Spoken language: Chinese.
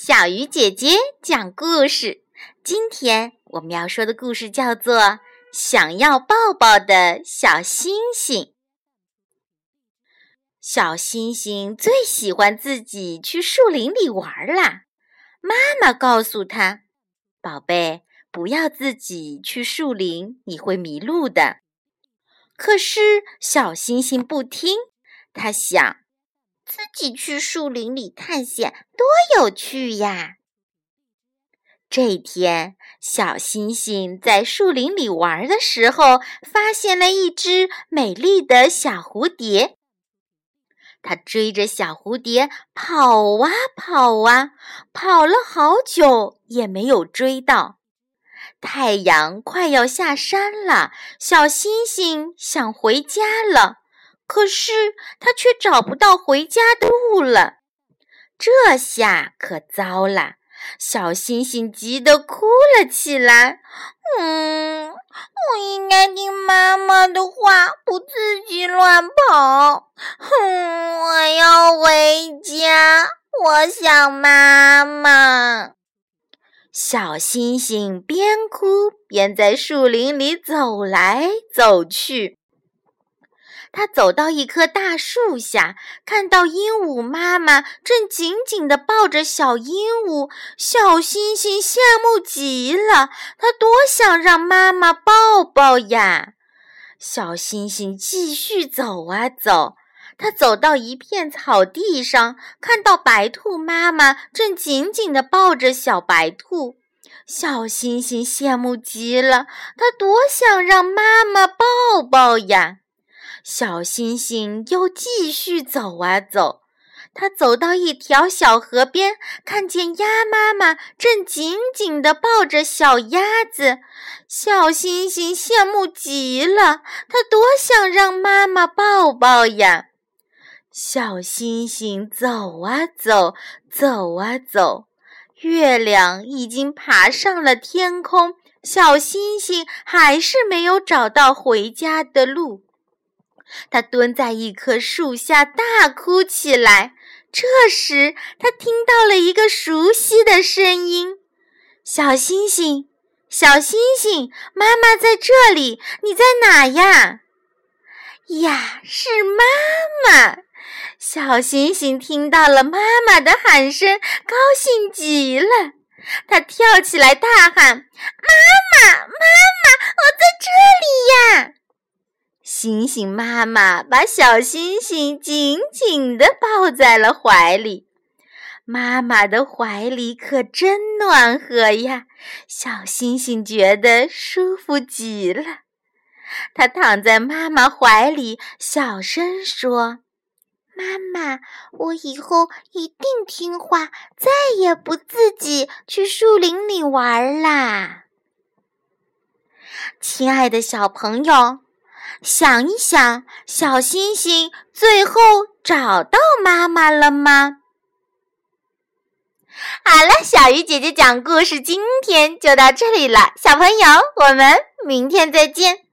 小鱼姐姐讲故事。今天我们要说的故事叫做《想要抱抱的小星星》。小星星最喜欢自己去树林里玩啦。妈妈告诉他：“宝贝，不要自己去树林，你会迷路的。”可是小星星不听，他想。自己去树林里探险，多有趣呀！这天，小星星在树林里玩的时候，发现了一只美丽的小蝴蝶。它追着小蝴蝶跑啊跑啊，跑了好久也没有追到。太阳快要下山了，小星星想回家了。可是他却找不到回家的路了，这下可糟了！小星星急得哭了起来。嗯，我应该听妈妈的话，不自己乱跑。哼，我要回家，我想妈妈。小星星边哭边在树林里走来走去。他走到一棵大树下，看到鹦鹉妈妈正紧紧地抱着小鹦鹉，小星星羡慕极了。他多想让妈妈抱抱呀！小星星继续走啊走，他走到一片草地上，看到白兔妈妈正紧紧地抱着小白兔，小星星羡慕极了。他多想让妈妈抱抱呀！小星星又继续走啊走，它走到一条小河边，看见鸭妈妈正紧紧地抱着小鸭子。小星星羡慕极了，它多想让妈妈抱抱呀！小星星走啊走，走啊走，月亮已经爬上了天空，小星星还是没有找到回家的路。他蹲在一棵树下大哭起来。这时，他听到了一个熟悉的声音：“小星星，小星星，妈妈在这里，你在哪呀？”呀，是妈妈！小星星听到了妈妈的喊声，高兴极了。他跳起来大喊：“妈妈，妈妈，我在这里呀！”星星妈妈把小星星紧紧地抱在了怀里，妈妈的怀里可真暖和呀！小星星觉得舒服极了，它躺在妈妈怀里，小声说：“妈妈，我以后一定听话，再也不自己去树林里玩啦。”亲爱的小朋友。想一想，小星星最后找到妈妈了吗？好了，小鱼姐姐讲故事，今天就到这里了。小朋友，我们明天再见。